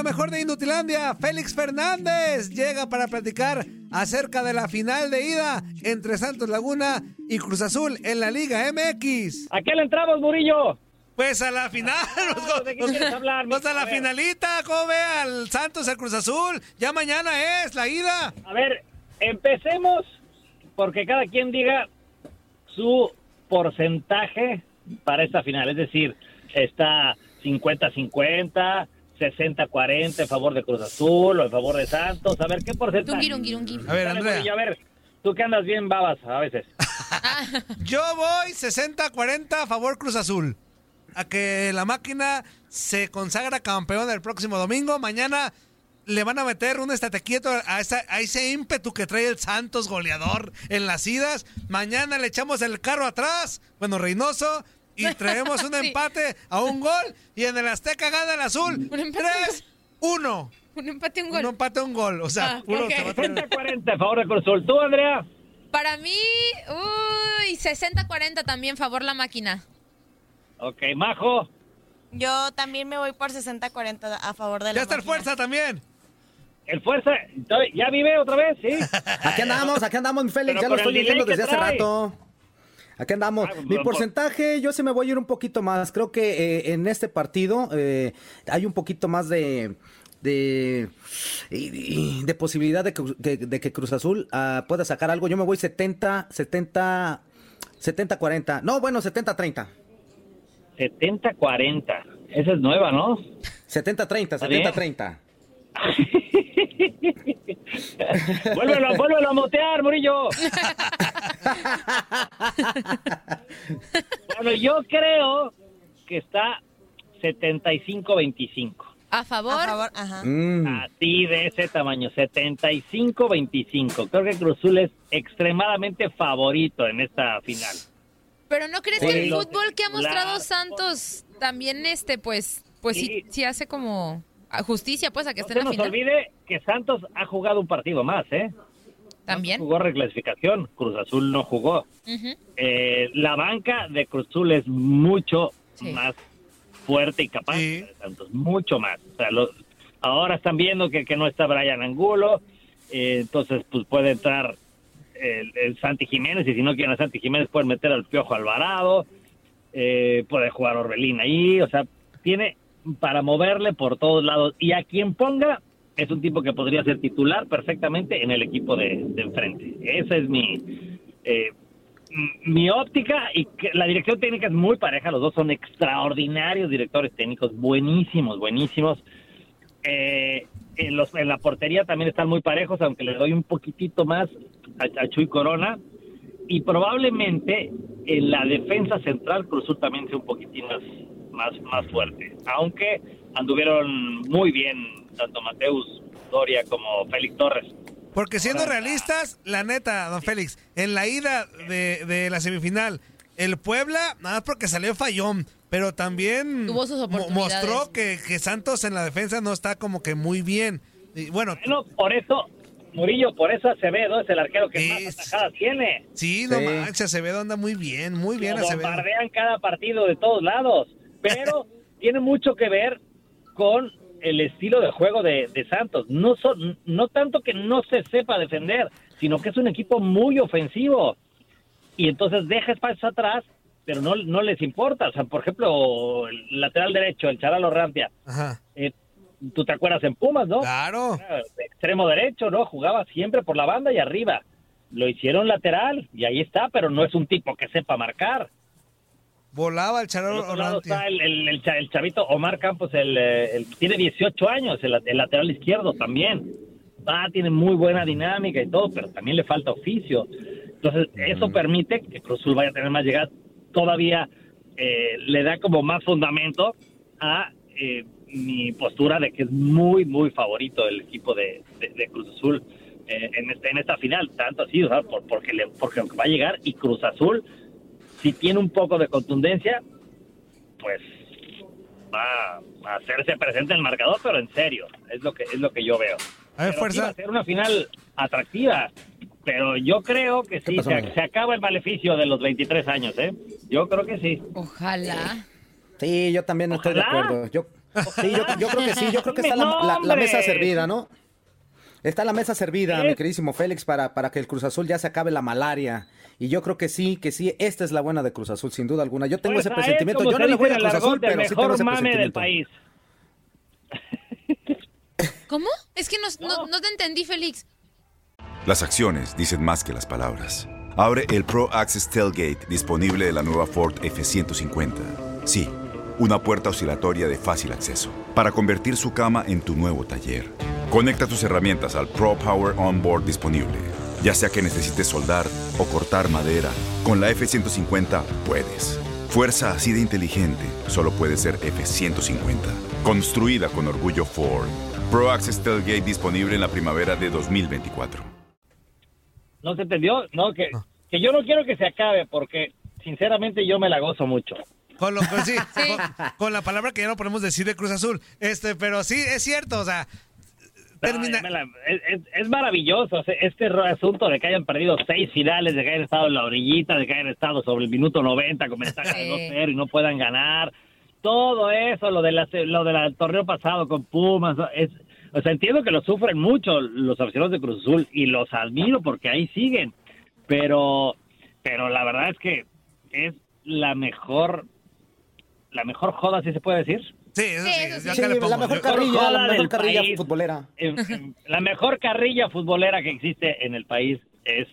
Lo mejor de Indutilandia, Félix Fernández llega para platicar acerca de la final de ida entre Santos Laguna y Cruz Azul en la Liga MX. ¿A qué le entramos, Murillo? Pues a la final. ¿De qué quieres hablar? Pues a la A finalita, ¿cómo ve al Santos, al Cruz Azul? Ya mañana es la ida. A ver, empecemos porque cada quien diga su porcentaje para esta final. Es decir, está 50-50, 60-40 en favor de Cruz Azul o en favor de Santos. A ver, ¿qué porcentaje? Rungui. A ver, Andrea. A ver, tú que andas bien babas a veces. Yo voy 60-40 a favor Cruz Azul. A que la máquina se consagra campeón el próximo domingo. Mañana le van a meter un estate quieto a, esa- a ese ímpetu que trae el Santos goleador en las idas. Mañana le echamos el carro atrás, bueno, Reynoso, y traemos un Sí. empate a un gol. Y en el Azteca gana el azul. Un empate. 3-1. Un empate, un Un gol. empate a un gol. O sea, Ah, puro ok. se va a tener- 60-40 en favor de Cruz Azul. ¿Tú, Andrea? Para mí, uy, 60-40 también, favor la máquina. Ok, Majo. Yo también me voy por 60-40 a favor de la Ya está el fuerza también. El Fuerza, ¿ya vive otra vez? Sí. Aquí andamos, aquí andamos, mi Félix, Pero ya lo con estoy que desde hace rato. Aquí andamos. Ah, Mi por- porcentaje, yo se me voy a ir un poquito más. Creo que eh, en este partido eh, hay un poquito más de de, de posibilidad de que, de- de que Cruz Azul ah, pueda sacar algo. Yo me voy 70, 70, 70, 40. No, bueno, 70, 30. 70-40. Esa es nueva, ¿no? 70, 30, ¿Está 70, bien? 30. vuélvelo, vuélvelo a motear, Murillo. bueno, yo creo que está 75-25. A favor. A favor, ajá. Mm. Así de ese tamaño, 75-25. Creo que Cruzul es extremadamente favorito en esta final. Pero ¿no crees Sí. que el fútbol que ha mostrado Santos también, este, pues, pues sí, Sí. sí hace como a justicia, pues, a que No esté se en la nos final? olvide que Santos ha jugado un partido más, ¿eh? También. Jugó reclasificación, Cruz Azul no jugó. Eh, la banca de Cruz Azul es mucho Sí. más fuerte y capaz Sí. Santos, mucho más. O sea, lo- ahora están viendo que, que no está Brian Angulo, eh, entonces pues puede entrar el, el Santi Jiménez y si no quieren a Santi Jiménez pueden meter al Piojo Alvarado, eh, puede jugar Orbelín ahí, o sea, tiene para moverle por todos lados y a quien ponga es un tipo que podría ser titular perfectamente en el equipo de, enfrente. Esa es mi eh, mi óptica y que la dirección técnica es muy pareja, los dos son extraordinarios directores técnicos, buenísimos, buenísimos. Eh, en, los, en la portería también están muy parejos, aunque le doy un poquitito más a, a Chuy Corona. Y probablemente en la defensa central Cruzul también sea un poquitín más, más, más fuerte. Aunque anduvieron muy bien tanto Mateus Doria como Félix Torres. Porque siendo Ahora- realistas, la neta, don Félix, en la ida de, de la semifinal, el Puebla, nada más porque salió fallón, pero también Tuvo sus mostró que, que Santos en la defensa no está como que muy bien. Y bueno, Bueno, por eso, Murillo, por eso Acevedo es el arquero que Es- más atajadas tiene. sí, no Sí. manches, Acevedo anda muy bien, muy bien Lo Acevedo. bombardean cada partido de todos lados, pero tiene mucho que ver con el estilo de juego de, de Santos. No, son, no tanto que no se sepa defender, sino que es un equipo muy ofensivo. Y entonces deja espacios atrás, pero no, no les importa. O sea, por ejemplo, el lateral derecho, el Charalo Rampia, Ajá, eh, tú te acuerdas en Pumas, ¿no? claro. Extremo derecho, ¿no? Jugaba siempre por la banda y arriba. Lo hicieron lateral y ahí está, pero no es un tipo que sepa marcar. Volaba el Charol está el, el- el cha- el chavito Omar Campos, el, eh, tiene 18 años, el, lateral izquierdo también. Ah, tiene muy buena dinámica y todo, pero también le falta oficio. Entonces, eso permite que Cruz Azul vaya a tener más llegadas. Todavía eh, le da como más fundamento a eh, mi postura de que es muy, muy favorito el equipo de, de- de Cruz Azul eh, en, este- en esta final. Tanto así, o sea, por- porque, le- porque va a llegar y Cruz Azul, si tiene un poco de contundencia, pues va a hacerse presente en el marcador, pero en serio, es lo que, es lo que yo veo. A ver, Pero sí va fuerza. a ser una final atractiva, pero yo creo que sí, pasó, se, acaba el maleficio de los 23 años, ¿eh? Yo creo que sí. Ojalá. Sí, yo también estoy de acuerdo. Yo, sí, yo, yo creo que sí, yo creo que está la, No, la- la hombre. mesa servida, ¿no? Está la mesa servida, ¿Eh? mi queridísimo Félix, para, para que el Cruz Azul ya se acabe la malaria. Y yo creo que sí, que sí, esta es la buena de Cruz Azul, sin duda alguna. Yo tengo Pues ese presentimiento. Yo no le voy a Cruz Azul, pero sí tengo mejor ese mame del presentimiento. país. ¿Cómo? Es que no, no, no te entendí, Félix. Las acciones dicen más que las palabras. Abre el Pro Access Tailgate disponible de la nueva Ford F-150. Sí, una puerta oscilatoria de fácil acceso para convertir su cama en tu nuevo taller. Conecta tus herramientas al Pro Power Onboard disponible. Ya sea que necesites soldar o cortar madera, con la F-150 puedes. Fuerza así de inteligente solo puede ser F-150. Construida con orgullo Ford. Pro Access Tailgate disponible en la primavera de 2024. ¿No se entendió? No, que, que yo no quiero que se acabe porque sinceramente yo me la gozo mucho. Con, lo, con- sí, Sí. Con, con la palabra que ya no podemos decir de Cruz Azul. Este, pero sí, es cierto, o sea, termina. No, me la- es, maravilloso este asunto de que hayan perdido seis finales, de que hayan estado en la orillita, de que hayan estado sobre el minuto 90 con ventaja de Sí. 2-0 y no puedan ganar. Todo eso, lo, de la, lo del torneo pasado con Pumas, es, o sea, entiendo que lo sufren mucho los aficionados de Cruz Azul y los admiro porque ahí siguen, pero, pero la verdad es que es la mejor, la mejor joda, si se puede decir. Sí, eso Sí, sí. eso yo sí. acá Sí, le pongo. la mejor carrilla, joda la mejor del carrilla país. futbolera. En- en- la mejor carrilla futbolera que existe en el país es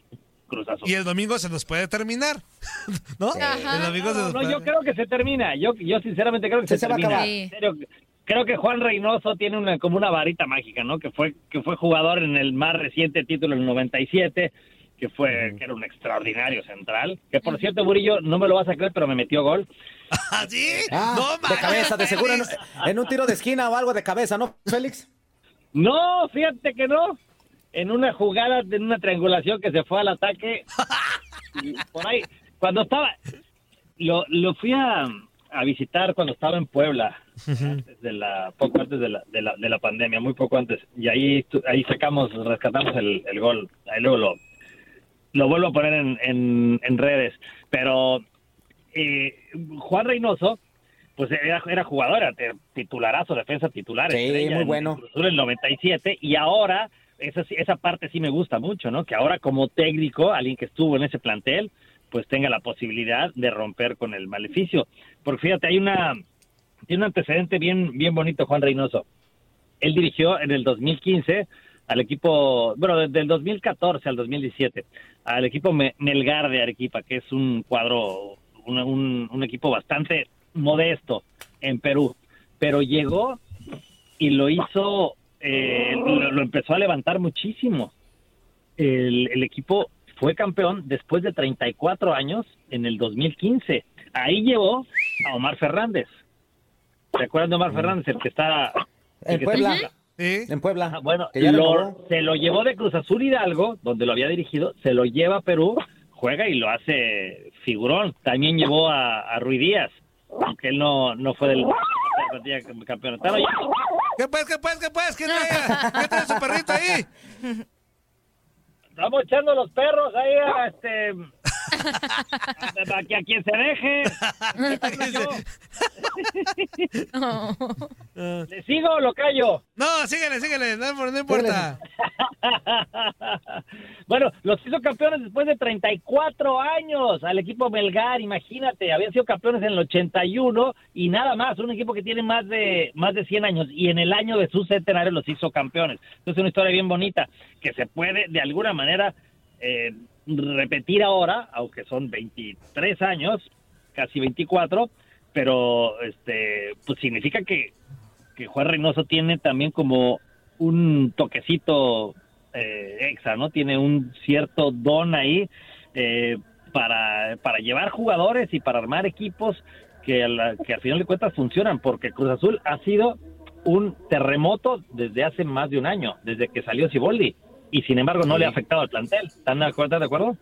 Cruz Azul. Y el domingo se nos puede terminar. ¿No? Ajá. El domingo se No, nos no, puede yo creo que se termina. Yo, yo sinceramente creo que se, se va a termina. acabar. En serio, creo que Juan Reynoso tiene una como una varita mágica, ¿no? Que fue que fue jugador en el más reciente título en el 97, que fue que era un extraordinario central. Que por cierto, Burillo, no me lo vas a creer, pero me metió gol. ¿Ah, sí? Ah, no, de manches, cabeza, de seguro en, un tiro de esquina o algo de cabeza, ¿no, Félix? No, fíjate que no. En una jugada, en una triangulación que se fue al ataque. y por ahí, cuando estaba. Lo, lo fui a, a visitar cuando estaba en Puebla, antes de la, poco antes de la, de, la, de la pandemia, muy poco antes. Y ahí, ahí sacamos, rescatamos el, el gol. Ahí luego lo, lo vuelvo a poner en, en, en redes. Pero eh, Juan Reynoso, pues era, era jugador, era te- titularazo, defensa titular. Sí, muy en- bueno. en el 97 y ahora esa, esa parte sí me gusta mucho, ¿no? Que ahora como técnico, alguien que estuvo en ese plantel, pues tenga la posibilidad de romper con el maleficio. Porque fíjate, hay una tiene un antecedente bien bien bonito Juan Reynoso. Él dirigió en el 2015 al equipo, bueno, desde el 2014 al 2017, al equipo Me- Melgar de Arequipa, que es un cuadro, un, un- un equipo bastante modesto en Perú. Pero llegó y lo hizo, eh, lo, lo empezó a levantar muchísimo. El, el equipo fue campeón después de 34 años en el 2015. Ahí llevó a Omar Fernández. ¿Se acuerdan de Omar Fernández? El que está... el En que Puebla. está- Sí. En Puebla. Ah, bueno, lo- se lo llevó de Cruz Azul Hidalgo, donde lo había dirigido, se lo lleva a Perú, juega y lo hace figurón. También llevó a, a Rui Díaz, aunque él no, no fue del de la llevó. ¿Qué pues, qué pues, qué pues? ¿Qué trae, ¿Qué trae su perrito ahí? Estamos echando los perros ahí a este a, que a quien se deje. ¿Le sigo o lo callo? No, síguele, síguele, no, no importa. bueno, los hizo campeones después de 34 años al equipo Melgar, imagínate, habían sido campeones en el 81 y nada más, un equipo que tiene más de más de 100 años y en el año de su centenario los hizo campeones. Entonces es una historia bien bonita que se puede de alguna manera eh, repetir ahora, aunque son 23 años, casi 24, pero este pues significa que que Juan Reynoso tiene también como un toquecito eh, extra, ¿no? Tiene un cierto don ahí eh, para, para llevar jugadores y para armar equipos que, a la- que al final de cuentas funcionan, porque Cruz Azul ha sido un terremoto desde hace más de un año, desde que salió Ciboldi, y sin embargo no le ha afectado al plantel. ¿Están de acuerdo? ¿Están de acuerdo?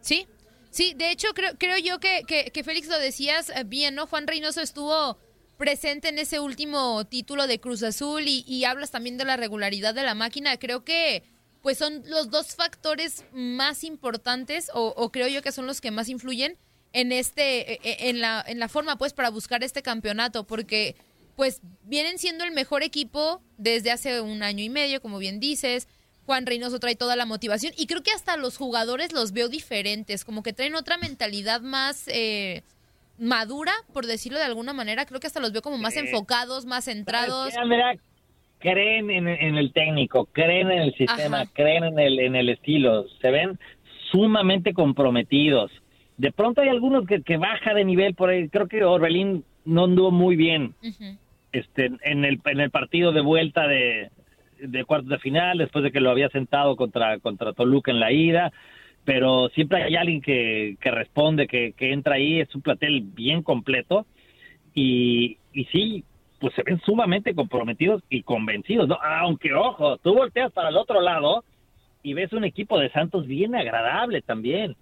Sí, sí, de hecho creo, creo yo que, que, que Félix lo decías eh, bien, ¿no? Juan Reynoso estuvo presente en ese último título de Cruz Azul y, y hablas también de la regularidad de la máquina. Creo que pues son los dos factores más importantes o, o creo yo que son los que más influyen en este eh, eh, en la en la forma pues para buscar este campeonato porque pues vienen siendo el mejor equipo desde hace un año y medio como bien dices Juan Reynoso trae toda la motivación y creo que hasta los jugadores los veo diferentes, como que traen otra mentalidad más eh, madura, por decirlo de alguna manera. Creo que hasta los veo como más enfocados, más centrados. ¿Sabes qué, Andrea? creen en, en el técnico, creen en el sistema, Ajá. creen en el, en el estilo, se ven sumamente comprometidos. De pronto hay algunos que, que baja de nivel por ahí. Creo que Orbelín no anduvo muy bien este, en, el, en el partido de vuelta de, de cuartos de final, después de que lo había sentado contra, contra Toluca en la ida. Pero siempre hay alguien que, que responde, que, que entra ahí. Es un platel bien completo. Y, y sí, pues se ven sumamente comprometidos y convencidos, ¿no? Aunque, ojo, tú volteas para el otro lado y ves un equipo de Santos bien agradable también,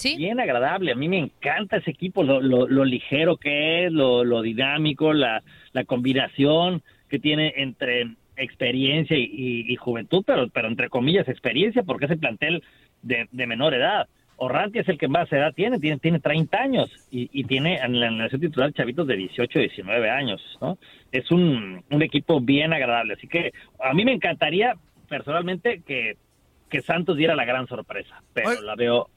Sí, bien agradable. A mí me encanta ese equipo, lo, lo, lo ligero que es, lo, lo dinámico, la, la combinación que tiene entre experiencia y, y- y juventud, pero, pero entre comillas experiencia, porque es el plantel de, de menor edad. Orranti es el que más edad tiene, tiene, tiene 30 años y, y tiene en la nación titular chavitos de 18, 19 años, ¿no? Es un, un equipo bien agradable, así que a mí me encantaría personalmente que, que Santos diera la gran sorpresa, pero la veo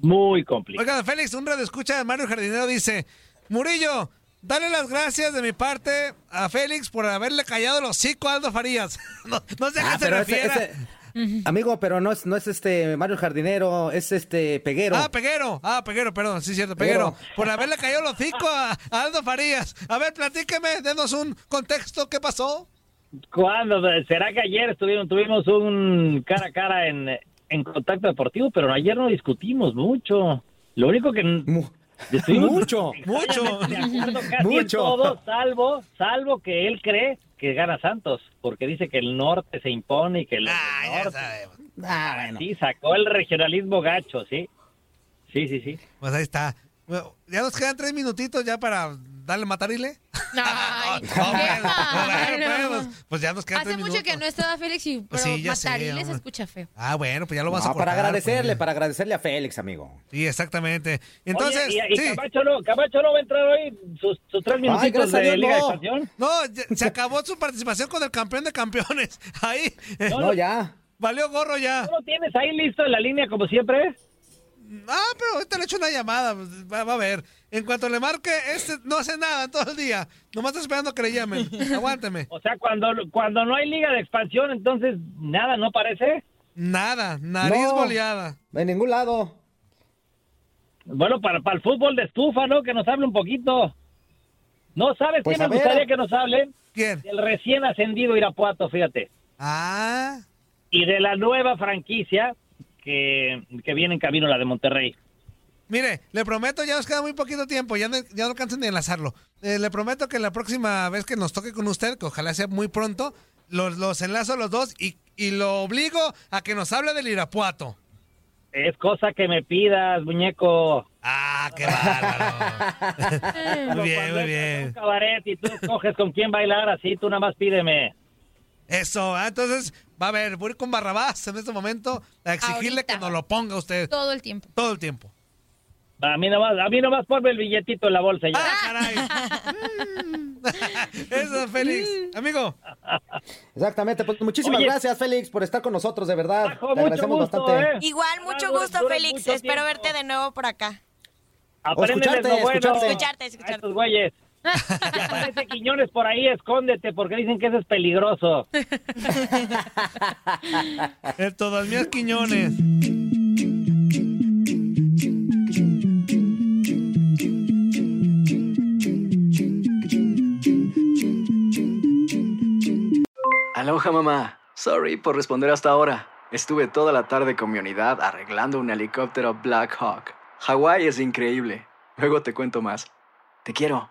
muy complicada. Oiga, Félix, un radio escucha Mario Jardinero dice, Murillo, dale las gracias de mi parte a Félix por haberle callado los hocico a Aldo Farías. no, no sé a Ah, qué se pero ese- Amigo, pero no es, no es este Mario Jardinero, es este Peguero. Ah, Peguero. Ah, Peguero, perdón, sí, cierto, Peguero. Peguero. Por haberle caído los hocico a, a Aldo Farías. A ver, platíqueme, denos un contexto, ¿qué pasó? ¿Cuándo? ¿Será que ayer estuvimos, tuvimos un cara a cara en, en contacto deportivo? Pero ayer no discutimos mucho. Lo único que Mucho. Mucho. Mucho. todo, salvo, salvo que él cree que gana Santos, porque dice que el norte se impone y que el Ah, ya norte. sabemos. Ah, bueno. Sí, sacó el regionalismo gacho, sí. Sí, sí, sí. Pues ahí está. Bueno, ya nos quedan tres minutitos ya para darle matarile. Ay, No, qué bueno, pues, pues ya nos quedan Hace tres mucho minutos. que no estaba Félix y pero sí, ya sé, matarile se hombre. escucha feo. Ah, bueno, pues ya lo vas No, a cortar. para agradecerle, pues. para agradecerle a Félix, amigo. Sí, exactamente. Entonces, Oye, y, y sí. Camacho, no, Camacho no va a entrar hoy sus, sus tres minutitos gracias a de Dios, Liga de no. Expansión. No, ya- se acabó su participación con el campeón de campeones. Ahí, eh, No, ya. valió gorro ya. ¿No lo tienes ahí listo en la línea como siempre? Ah, pero ahorita le echo una llamada. pues, Va, va a ver. En cuanto le marque, este no hace nada en todo el día. Nomás está esperando que le llamen. Aguánteme. O sea, cuando, cuando no hay liga de expansión, entonces nada, ¿no parece? Nada, nariz No. boleada. En ningún lado. Bueno, para, para el fútbol de estufa, ¿no? Que nos hable un poquito. ¿No sabes Pues qué a me gustaría que nos hablen? ¿Quién? Del recién ascendido Irapuato, fíjate. Ah, Y de la nueva franquicia que, que viene en camino, la de Monterrey. mire, le prometo, ya nos queda muy poquito tiempo. Ya no, ya no alcanzan ni enlazarlo. Eh, le prometo que la próxima vez que nos toque con usted, que ojalá sea muy pronto, los, los enlazo a los dos y, y lo obligo a que nos hable del Irapuato. Es cosa que me pidas, muñeco. Ah, qué bárbaro. Muy bien, muy bien. Un cabaret y tú escoges con quién bailar, así tú nada más pídeme. Eso, ah, entonces, va a ver, voy a ir con Barrabás en este momento a exigirle Ahorita. que nos lo ponga usted Todo el tiempo. todo el tiempo. A mí nomás, a mí nomás ponme el billetito en la bolsa ya. ¡Ah, caray! Eso, Félix. Amigo, Exactamente. Pues muchísimas Oye. gracias, Félix, por estar con nosotros, de verdad. Bajo, Te agradecemos gusto, bastante. ¿eh? Igual, mucho gusto, dure Félix. mucho Espero tiempo. verte de nuevo por acá. Apréndeles escucharte, lo bueno. escucharte. Escucharte, A escucharte. estos güeyes. Si aparece Quiñones por ahí, escóndete, porque dicen que eso es peligroso. el todas mías Quiñones. Aloha mamá. Sorry por responder hasta ahora. Estuve toda la tarde con mi unidad arreglando un helicóptero Black Hawk. Hawái es increíble. Luego te cuento más. Te quiero.